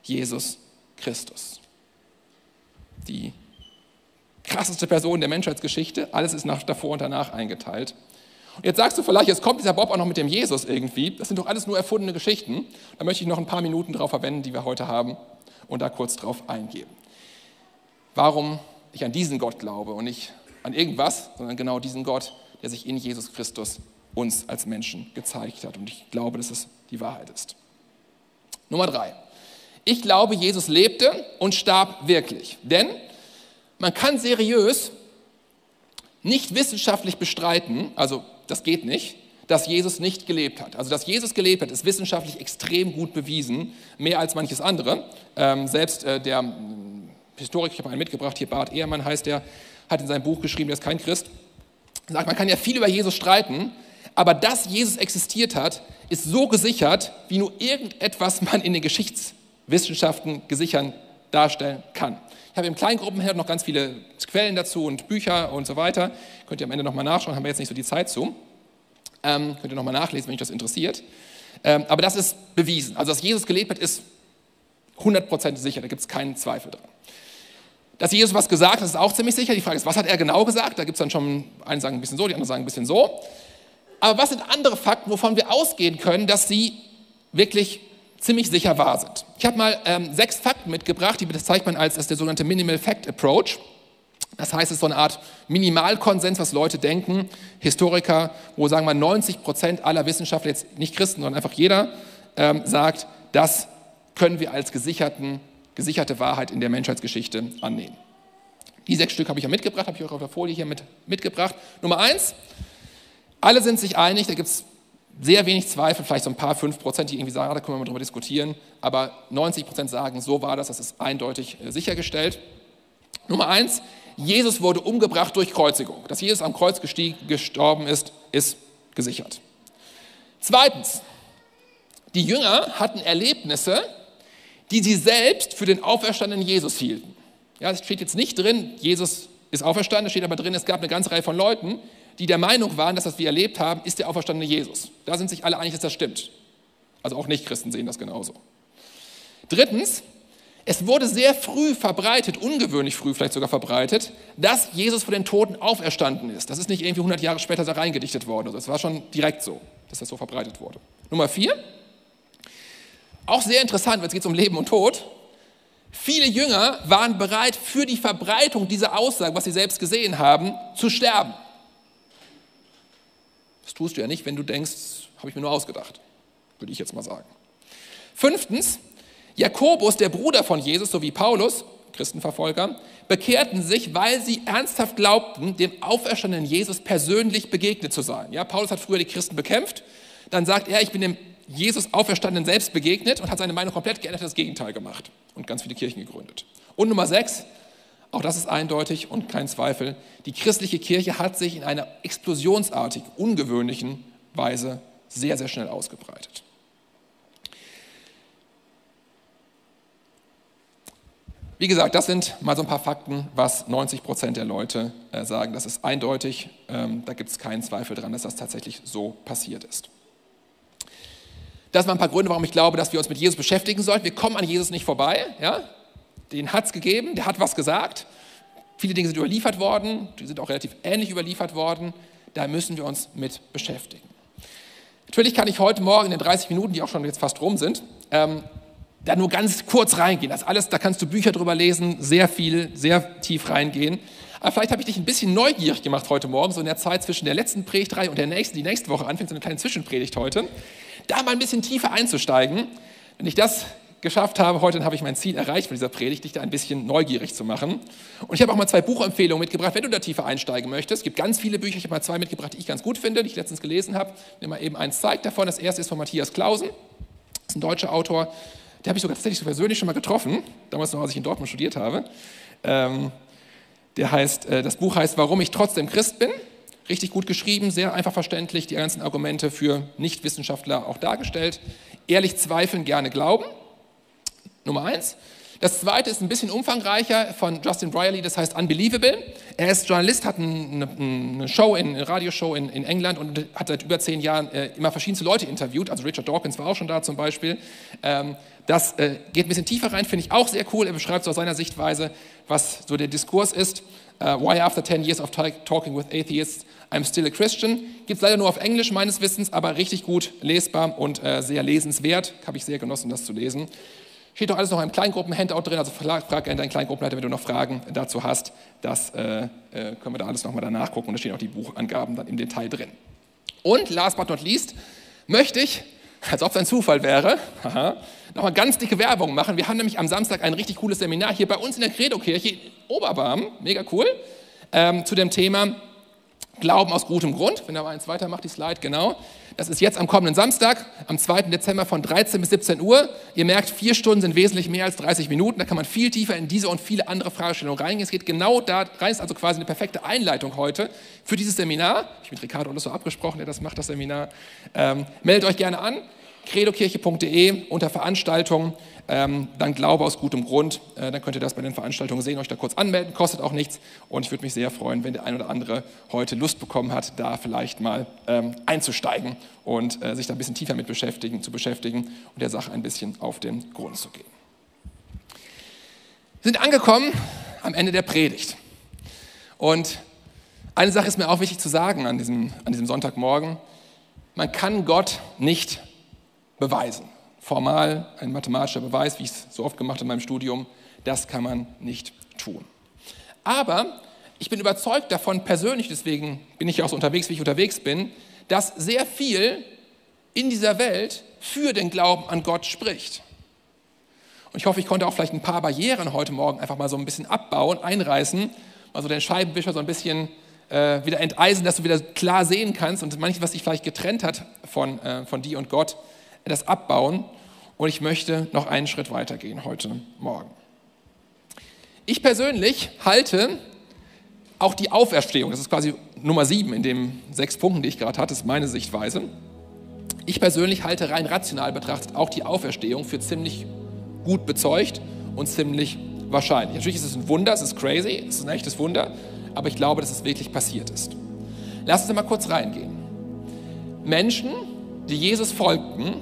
Jesus Christus. Die krasseste Person der Menschheitsgeschichte. Alles ist nach davor und danach eingeteilt. Und jetzt sagst du vielleicht, jetzt kommt dieser Bob auch noch mit dem Jesus irgendwie. Das sind doch alles nur erfundene Geschichten. Da möchte ich noch ein paar Minuten drauf verwenden, die wir heute haben, und da kurz drauf eingehen. Warum ich an diesen Gott glaube und nicht an irgendwas, sondern genau diesen Gott, der sich in Jesus Christus uns als Menschen gezeigt hat. Und ich glaube, dass es die Wahrheit ist. Nummer drei. Ich glaube, Jesus lebte und starb wirklich. Denn man kann seriös nicht wissenschaftlich bestreiten, also das geht nicht, dass Jesus nicht gelebt hat. Also dass Jesus gelebt hat, ist wissenschaftlich extrem gut bewiesen, mehr als manches andere. Ähm, selbst äh, der Historiker, ich habe einen mitgebracht, hier Bart Ehrmann heißt der, hat in seinem Buch geschrieben, der ist kein Christ, sagt, man kann ja viel über Jesus streiten, aber dass Jesus existiert hat, ist so gesichert, wie nur irgendetwas man in den Geschichtswissenschaften gesichert darstellen kann. Ich habe im Kleingruppenherd noch ganz viele Quellen dazu und Bücher und so weiter. Könnt ihr am Ende nochmal nachschauen, haben wir jetzt nicht so die Zeit zu. Ähm, könnt ihr nochmal nachlesen, wenn euch das interessiert. Ähm, aber das ist bewiesen. Also, dass Jesus gelebt hat, ist 100% sicher, da gibt es keinen Zweifel dran. Dass Jesus was gesagt hat, ist auch ziemlich sicher. Die Frage ist, was hat er genau gesagt? Da gibt es dann schon, einen sagen ein bisschen so, die anderen sagen ein bisschen so. Aber was sind andere Fakten, wovon wir ausgehen können, dass sie wirklich ziemlich sicher wahr sind? Ich habe mal ähm, sechs Fakten mitgebracht, die bezeichnet man als, als der sogenannte Minimal Fact Approach. Das heißt, es ist so eine Art Minimalkonsens, was Leute denken, Historiker, wo sagen wir 90 Prozent aller Wissenschaftler, jetzt nicht Christen, sondern einfach jeder, ähm, sagt, das können wir als gesicherten gesicherte Wahrheit in der Menschheitsgeschichte annehmen. Die sechs Stück habe ich ja mitgebracht, habe ich euch auf der Folie hier mit, mitgebracht. Nummer eins, alle sind sich einig, da gibt es sehr wenig Zweifel, vielleicht so ein paar, fünf Prozent, die irgendwie sagen, ah, da können wir mal drüber diskutieren, aber 90 Prozent sagen, so war das, das ist eindeutig äh, sichergestellt. Nummer eins, Jesus wurde umgebracht durch Kreuzigung. Dass Jesus am Kreuz gestorben ist, ist gesichert. Zweitens, die Jünger hatten Erlebnisse, die sie selbst für den auferstandenen Jesus hielten. Ja, es steht jetzt nicht drin, Jesus ist auferstanden, es steht aber drin, es gab eine ganze Reihe von Leuten, die der Meinung waren, dass das wir erlebt haben, ist der auferstandene Jesus. Da sind sich alle einig, dass das stimmt. Also auch Nicht-Christen sehen das genauso. Drittens, es wurde sehr früh verbreitet, ungewöhnlich früh vielleicht sogar verbreitet, dass Jesus von den Toten auferstanden ist. Das ist nicht irgendwie 100 Jahre später da reingedichtet worden. Also es war schon direkt so, dass das so verbreitet wurde. Nummer vier, auch sehr interessant, weil es geht um Leben und Tod. Viele Jünger waren bereit, für die Verbreitung dieser Aussage, was sie selbst gesehen haben, zu sterben. Das tust du ja nicht, wenn du denkst, habe ich mir nur ausgedacht, würde ich jetzt mal sagen. Fünftens, Jakobus, der Bruder von Jesus, sowie Paulus, Christenverfolger, bekehrten sich, weil sie ernsthaft glaubten, dem auferstandenen Jesus persönlich begegnet zu sein. Ja, Paulus hat früher die Christen bekämpft, dann sagt er, ich bin dem Jesus Auferstandenen selbst begegnet und hat seine Meinung komplett geändert, das Gegenteil gemacht und ganz viele Kirchen gegründet. Und Nummer sechs, auch das ist eindeutig und kein Zweifel, die christliche Kirche hat sich in einer explosionsartig ungewöhnlichen Weise sehr, sehr schnell ausgebreitet. Wie gesagt, das sind mal so ein paar Fakten, was 90 Prozent der Leute äh, sagen. Das ist eindeutig. Ähm, da gibt es keinen Zweifel dran, dass das tatsächlich so passiert ist. Das waren ein paar Gründe, warum ich glaube, dass wir uns mit Jesus beschäftigen sollten. Wir kommen an Jesus nicht vorbei. Ja? Den hat es gegeben, der hat was gesagt. Viele Dinge sind überliefert worden, die sind auch relativ ähnlich überliefert worden. Da müssen wir uns mit beschäftigen. Natürlich kann ich heute Morgen in den 30 Minuten, die auch schon jetzt fast rum sind, ähm, da nur ganz kurz reingehen. Das alles, da kannst du Bücher drüber lesen, sehr viel, sehr tief reingehen. Aber vielleicht habe ich dich ein bisschen neugierig gemacht heute Morgen, so in der Zeit zwischen der letzten Predigtreihe und der nächsten, die nächste Woche anfängt, so eine kleine Zwischenpredigt heute da mal ein bisschen tiefer einzusteigen. Wenn dich das geschafft habe, heute habe ich mein Ziel erreicht von dieser Predigt, dich da ein bisschen neugierig zu machen. Und ich habe auch mal zwei Buchempfehlungen mitgebracht, wenn du da tiefer einsteigen möchtest. Es gibt ganz viele Bücher, ich habe mal zwei mitgebracht, die ich ganz gut finde, die ich letztens gelesen habe. Ich mal eben eins zeigt davon. Das erste ist von Matthias Klausen, das ist ein deutscher Autor. Der habe ich sogar tatsächlich so persönlich schon mal getroffen, damals noch, als ich in Dortmund studiert habe. Ähm, der heißt, äh, das Buch heißt Warum ich trotzdem Christ bin. Richtig gut geschrieben, sehr einfach verständlich, die ganzen Argumente für Nichtwissenschaftler auch dargestellt. Ehrlich zweifeln, gerne glauben. Nummer eins. Das zweite ist ein bisschen umfangreicher von Justin Brierley, das heißt Unbelievable. Er ist Journalist, hat eine, eine Show, eine Radioshow in, in, England und hat seit über zehn Jahren äh, immer verschiedenste Leute interviewt. Also Richard Dawkins war auch schon da zum Beispiel. Ähm, das äh, geht ein bisschen tiefer rein, finde ich auch sehr cool. Er beschreibt so aus seiner Sichtweise, was so der Diskurs ist. Uh, why after 10 years of talking with atheists, I'm still a Christian. Gibt es leider nur auf Englisch meines Wissens, aber richtig gut lesbar und äh, sehr lesenswert. Habe ich sehr genossen, das zu lesen. Steht doch alles noch im Kleingruppen-Handout drin, also frag, frag gerne deinen Kleingruppenleiter, wenn du noch Fragen dazu hast. Das äh, äh, können wir da alles nochmal danach gucken und da stehen auch die Buchangaben dann im Detail drin. Und last but not least möchte ich, als ob es ein Zufall wäre, nochmal ganz dicke Werbung machen. Wir haben nämlich am Samstag ein richtig cooles Seminar hier bei uns in der Credo-Kirche Oberbarm, mega cool, ähm, zu dem Thema Glauben aus gutem Grund. Wenn da mal eins weitermacht, die Slide, genau. Das ist jetzt am kommenden Samstag, am 2. Dezember von 13 bis 17 Uhr. Ihr merkt, vier Stunden sind wesentlich mehr als 30 Minuten. Da kann man viel tiefer in diese und viele andere Fragestellungen reingehen. Es geht genau da rein, ist also quasi eine perfekte Einleitung heute für dieses Seminar. Ich mit Ricardo alles so abgesprochen, der das macht, das Seminar. Ähm, meldet euch gerne an credokirche.de unter Veranstaltungen, ähm, dann Glaube aus gutem Grund. Äh, dann könnt ihr das bei den Veranstaltungen sehen, euch da kurz anmelden, kostet auch nichts. Und ich würde mich sehr freuen, wenn der ein oder andere heute Lust bekommen hat, da vielleicht mal ähm, einzusteigen und äh, sich da ein bisschen tiefer mit beschäftigen, zu beschäftigen und der Sache ein bisschen auf den Grund zu gehen. Wir sind angekommen am Ende der Predigt. Und eine Sache ist mir auch wichtig zu sagen an diesem, an diesem Sonntagmorgen. Man kann Gott nicht beweisen. Formal ein mathematischer Beweis, wie ich es so oft gemacht habe in meinem Studium, das kann man nicht tun. Aber ich bin überzeugt davon, persönlich, deswegen bin ich ja auch so unterwegs, wie ich unterwegs bin, dass sehr viel in dieser Welt für den Glauben an Gott spricht. Und ich hoffe, ich konnte auch vielleicht ein paar Barrieren heute Morgen einfach mal so ein bisschen abbauen, einreißen, mal so den Scheibenwischer so ein bisschen äh, wieder enteisen, dass du wieder klar sehen kannst und manches, was dich vielleicht getrennt hat von, äh, von dir und Gott, das abbauen und ich möchte noch einen Schritt weiter gehen heute Morgen. Ich persönlich halte auch die Auferstehung, das ist quasi Nummer sieben in den sechs Punkten, die ich gerade hatte, ist meine Sichtweise. Ich persönlich halte rein rational betrachtet auch die Auferstehung für ziemlich gut bezeugt und ziemlich wahrscheinlich. Natürlich ist es ein Wunder, es ist crazy, es ist ein echtes Wunder, aber ich glaube, dass es wirklich passiert ist. Lass uns mal kurz reingehen. Menschen, die Jesus folgten,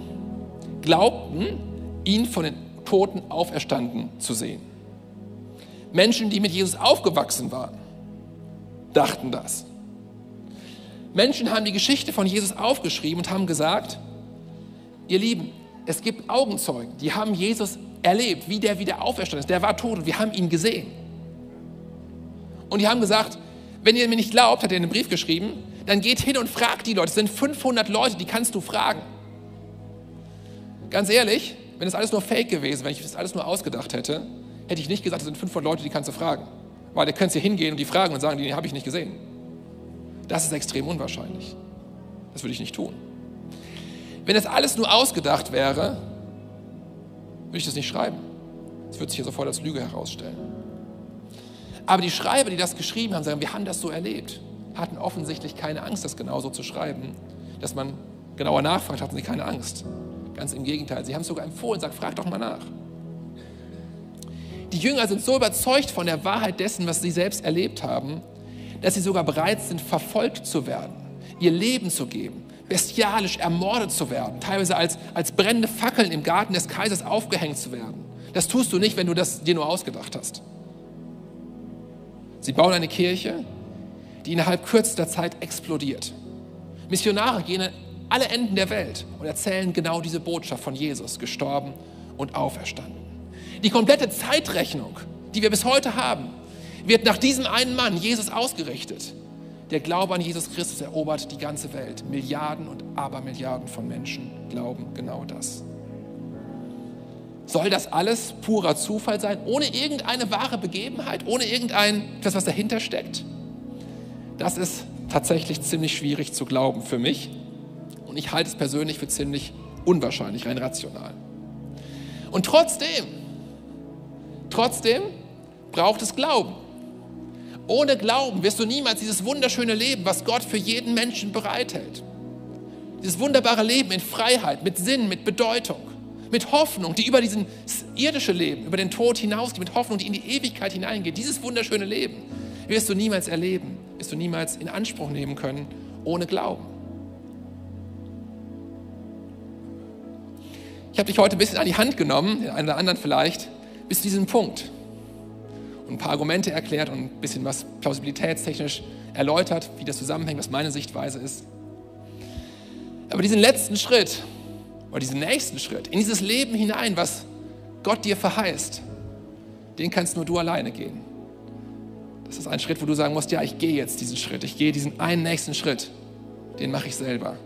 glaubten, ihn von den Toten auferstanden zu sehen. Menschen, die mit Jesus aufgewachsen waren, dachten das. Menschen haben die Geschichte von Jesus aufgeschrieben und haben gesagt, ihr Lieben, es gibt Augenzeugen, die haben Jesus erlebt, wie der wieder auferstanden ist. Der war tot und wir haben ihn gesehen. Und die haben gesagt, wenn ihr mir nicht glaubt, hat er in einem Brief geschrieben, dann geht hin und fragt die Leute. Es sind 500 Leute, die kannst du fragen. Ganz ehrlich, wenn das alles nur Fake gewesen, wenn ich das alles nur ausgedacht hätte, hätte ich nicht gesagt, es sind 500 Leute, die kannst du fragen. Weil du könntest hier hingehen und die fragen und sagen, die habe ich nicht gesehen. Das ist extrem unwahrscheinlich. Das würde ich nicht tun. Wenn das alles nur ausgedacht wäre, würde ich das nicht schreiben. Das würde sich hier sofort als Lüge herausstellen. Aber die Schreiber, die das geschrieben haben, sagen, wir haben das so erlebt, hatten offensichtlich keine Angst, das genauso zu schreiben. Dass man genauer nachfragt, hatten sie keine Angst. Ganz im Gegenteil, sie haben es sogar empfohlen, sagt, frag doch mal nach. Die Jünger sind so überzeugt von der Wahrheit dessen, was sie selbst erlebt haben, dass sie sogar bereit sind, verfolgt zu werden, ihr Leben zu geben, bestialisch ermordet zu werden, teilweise als, als brennende Fackeln im Garten des Kaisers aufgehängt zu werden. Das tust du nicht, wenn du das dir nur ausgedacht hast. Sie bauen eine Kirche, die innerhalb kürzester Zeit explodiert. Missionare gehen alle Enden der Welt und erzählen genau diese Botschaft von Jesus, gestorben und auferstanden. Die komplette Zeitrechnung, die wir bis heute haben, wird nach diesem einen Mann, Jesus, ausgerichtet. Der Glaube an Jesus Christus erobert die ganze Welt. Milliarden und Abermilliarden von Menschen glauben genau das. Soll das alles purer Zufall sein, ohne irgendeine wahre Begebenheit, ohne irgendein etwas, was dahinter steckt? Das ist tatsächlich ziemlich schwierig zu glauben für mich. Und ich halte es persönlich für ziemlich unwahrscheinlich, rein rational. Und trotzdem, trotzdem braucht es Glauben. Ohne Glauben wirst du niemals dieses wunderschöne Leben, was Gott für jeden Menschen bereithält. Dieses wunderbare Leben in Freiheit, mit Sinn, mit Bedeutung, mit Hoffnung, die über dieses irdische Leben, über den Tod hinausgeht, mit Hoffnung, die in die Ewigkeit hineingeht. Dieses wunderschöne Leben wirst du niemals erleben, wirst du niemals in Anspruch nehmen können, ohne Glauben. Ich habe dich heute ein bisschen an die Hand genommen, den einen oder anderen vielleicht, bis zu diesem Punkt. Und ein paar Argumente erklärt und ein bisschen was plausibilitätstechnisch erläutert, wie das zusammenhängt, was meine Sichtweise ist. Aber diesen letzten Schritt oder diesen nächsten Schritt in dieses Leben hinein, was Gott dir verheißt, den kannst nur du alleine gehen. Das ist ein Schritt, wo du sagen musst, ja, ich gehe jetzt diesen Schritt, ich gehe diesen einen nächsten Schritt, den mache ich selber.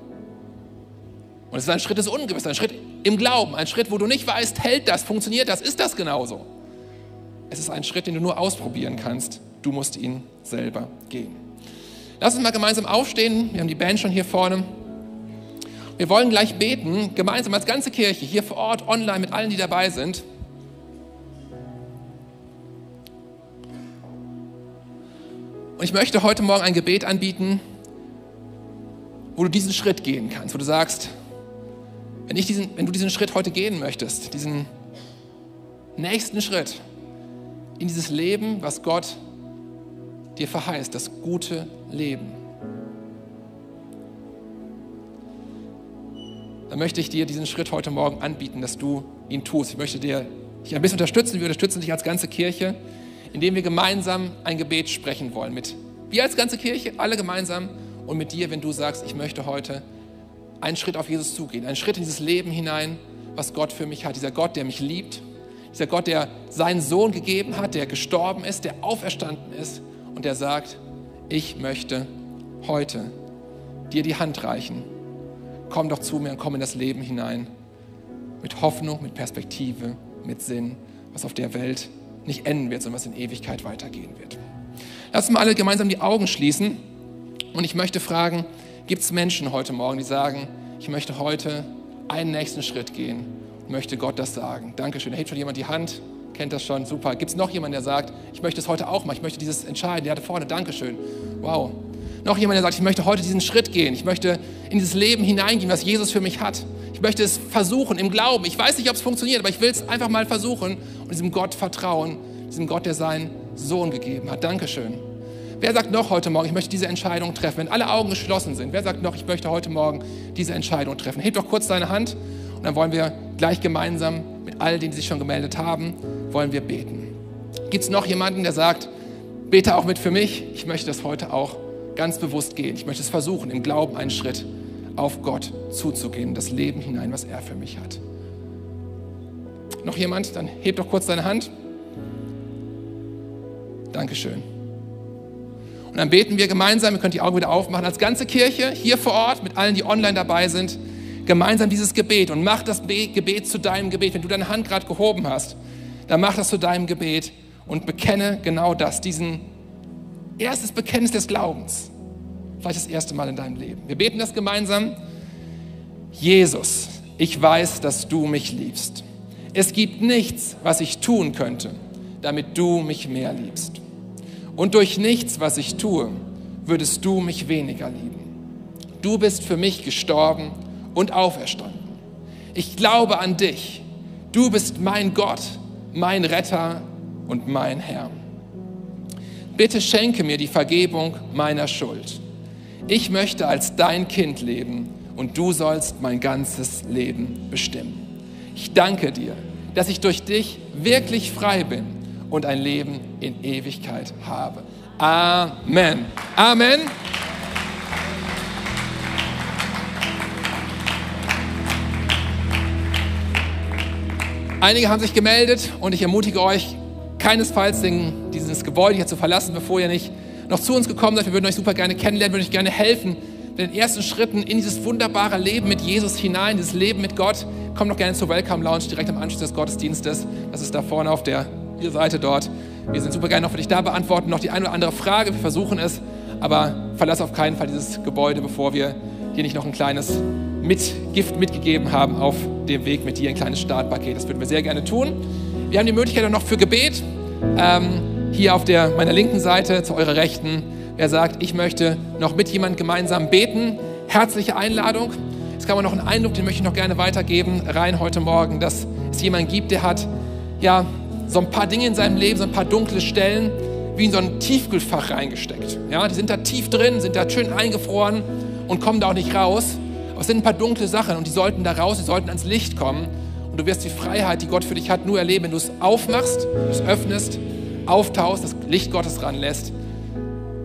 Und es ist ein Schritt des Ungewissen, ein Schritt im Glauben, ein Schritt, wo du nicht weißt, hält das, funktioniert das, ist das genauso. Es ist ein Schritt, den du nur ausprobieren kannst. Du musst ihn selber gehen. Lass uns mal gemeinsam aufstehen. Wir haben die Band schon hier vorne. Wir wollen gleich beten, gemeinsam als ganze Kirche, hier vor Ort, online, mit allen, die dabei sind. Und ich möchte heute Morgen ein Gebet anbieten, wo du diesen Schritt gehen kannst, wo du sagst, wenn, ich diesen, wenn du diesen Schritt heute gehen möchtest, diesen nächsten Schritt in dieses Leben, was Gott dir verheißt, das gute Leben, dann möchte ich dir diesen Schritt heute Morgen anbieten, dass du ihn tust. Ich möchte dir dich ein bisschen unterstützen. Wir unterstützen dich als ganze Kirche, indem wir gemeinsam ein Gebet sprechen wollen. Mit wir als ganze Kirche, alle gemeinsam und mit dir, wenn du sagst, ich möchte heute einen Schritt auf Jesus zugehen, einen Schritt in dieses Leben hinein, was Gott für mich hat. Dieser Gott, der mich liebt, dieser Gott, der seinen Sohn gegeben hat, der gestorben ist, der auferstanden ist und der sagt, ich möchte heute dir die Hand reichen. Komm doch zu mir und komm in das Leben hinein. Mit Hoffnung, mit Perspektive, mit Sinn, was auf der Welt nicht enden wird, sondern was in Ewigkeit weitergehen wird. Lass uns mal alle gemeinsam die Augen schließen und ich möchte fragen, Gibt es Menschen heute Morgen, die sagen, ich möchte heute einen nächsten Schritt gehen und möchte Gott das sagen? Dankeschön. Da hebt schon jemand die Hand, kennt das schon, super. Gibt es noch jemanden, der sagt, ich möchte es heute auch mal, ich möchte dieses entscheiden, der hatte vorne, Dankeschön. Wow. Noch jemand, der sagt, ich möchte heute diesen Schritt gehen, ich möchte in dieses Leben hineingehen, was Jesus für mich hat. Ich möchte es versuchen im Glauben. Ich weiß nicht, ob es funktioniert, aber ich will es einfach mal versuchen und diesem Gott vertrauen, diesem Gott, der seinen Sohn gegeben hat. Dankeschön. Wer sagt noch heute Morgen, ich möchte diese Entscheidung treffen? Wenn alle Augen geschlossen sind, wer sagt noch, ich möchte heute Morgen diese Entscheidung treffen? Heb doch kurz deine Hand und dann wollen wir gleich gemeinsam mit all denen, die sich schon gemeldet haben, wollen wir beten. Gibt es noch jemanden, der sagt, bete auch mit für mich? Ich möchte das heute auch ganz bewusst gehen. Ich möchte es versuchen, im Glauben einen Schritt auf Gott zuzugehen, das Leben hinein, was er für mich hat. Noch jemand? Dann heb doch kurz deine Hand. Dankeschön. Und dann beten wir gemeinsam, ihr könnt die Augen wieder aufmachen, als ganze Kirche hier vor Ort, mit allen, die online dabei sind, gemeinsam dieses Gebet und mach das Gebet zu deinem Gebet. Wenn du deine Hand gerade gehoben hast, dann mach das zu deinem Gebet und bekenne genau das, diesen erstes Bekenntnis des Glaubens. Vielleicht das erste Mal in deinem Leben. Wir beten das gemeinsam. Jesus, ich weiß, dass du mich liebst. Es gibt nichts, was ich tun könnte, damit du mich mehr liebst. Und durch nichts, was ich tue, würdest du mich weniger lieben. Du bist für mich gestorben und auferstanden. Ich glaube an dich. Du bist mein Gott, mein Retter und mein Herr. Bitte schenke mir die Vergebung meiner Schuld. Ich möchte als dein Kind leben und du sollst mein ganzes Leben bestimmen. Ich danke dir, dass ich durch dich wirklich frei bin und ein Leben in Ewigkeit habe. Amen. Amen. Einige haben sich gemeldet und ich ermutige euch, keinesfalls dieses Gebäude hier zu verlassen, bevor ihr nicht noch zu uns gekommen seid. Wir würden euch super gerne kennenlernen, würden euch gerne helfen, mit den ersten Schritten in dieses wunderbare Leben mit Jesus hinein, dieses Leben mit Gott, komm doch gerne zur Welcome Lounge direkt am Anschluss des Gottesdienstes. Das ist da vorne auf der Seite dort. Wir sind super gerne noch für dich da, beantworten noch die eine oder andere Frage. Wir versuchen es, aber verlass auf keinen Fall dieses Gebäude, bevor wir dir nicht noch ein kleines mit Gift mitgegeben haben auf dem Weg mit dir, ein kleines Startpaket. Das würden wir sehr gerne tun. Wir haben die Möglichkeit auch noch für Gebet. Ähm, hier auf der, meiner linken Seite zu eurer Rechten. Wer sagt, ich möchte noch mit jemandem gemeinsam beten, herzliche Einladung. Jetzt kann man noch einen Eindruck, den möchte ich noch gerne weitergeben, rein heute Morgen, dass es jemanden gibt, der hat ja so ein paar Dinge in seinem Leben, so ein paar dunkle Stellen, wie in so ein Tiefkühlfach reingesteckt. Ja, die sind da tief drin, sind da schön eingefroren und kommen da auch nicht raus. Aber es sind ein paar dunkle Sachen und die sollten da raus, die sollten ans Licht kommen. Und du wirst die Freiheit, die Gott für dich hat, nur erleben, wenn du es aufmachst, es öffnest, auftauchst, das Licht Gottes ranlässt.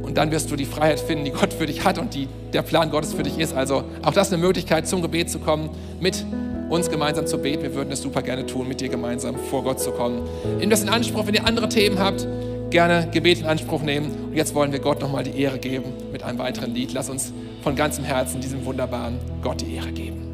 Und dann wirst du die Freiheit finden, die Gott für dich hat und die der Plan Gottes für dich ist. Also auch das ist eine Möglichkeit, zum Gebet zu kommen, mit uns gemeinsam zu beten. Wir würden es super gerne tun, mit dir gemeinsam vor Gott zu kommen. Nehmt das in Anspruch, wenn ihr andere Themen habt, gerne Gebet in Anspruch nehmen. Und jetzt wollen wir Gott nochmal die Ehre geben mit einem weiteren Lied. Lass uns von ganzem Herzen diesem wunderbaren Gott die Ehre geben.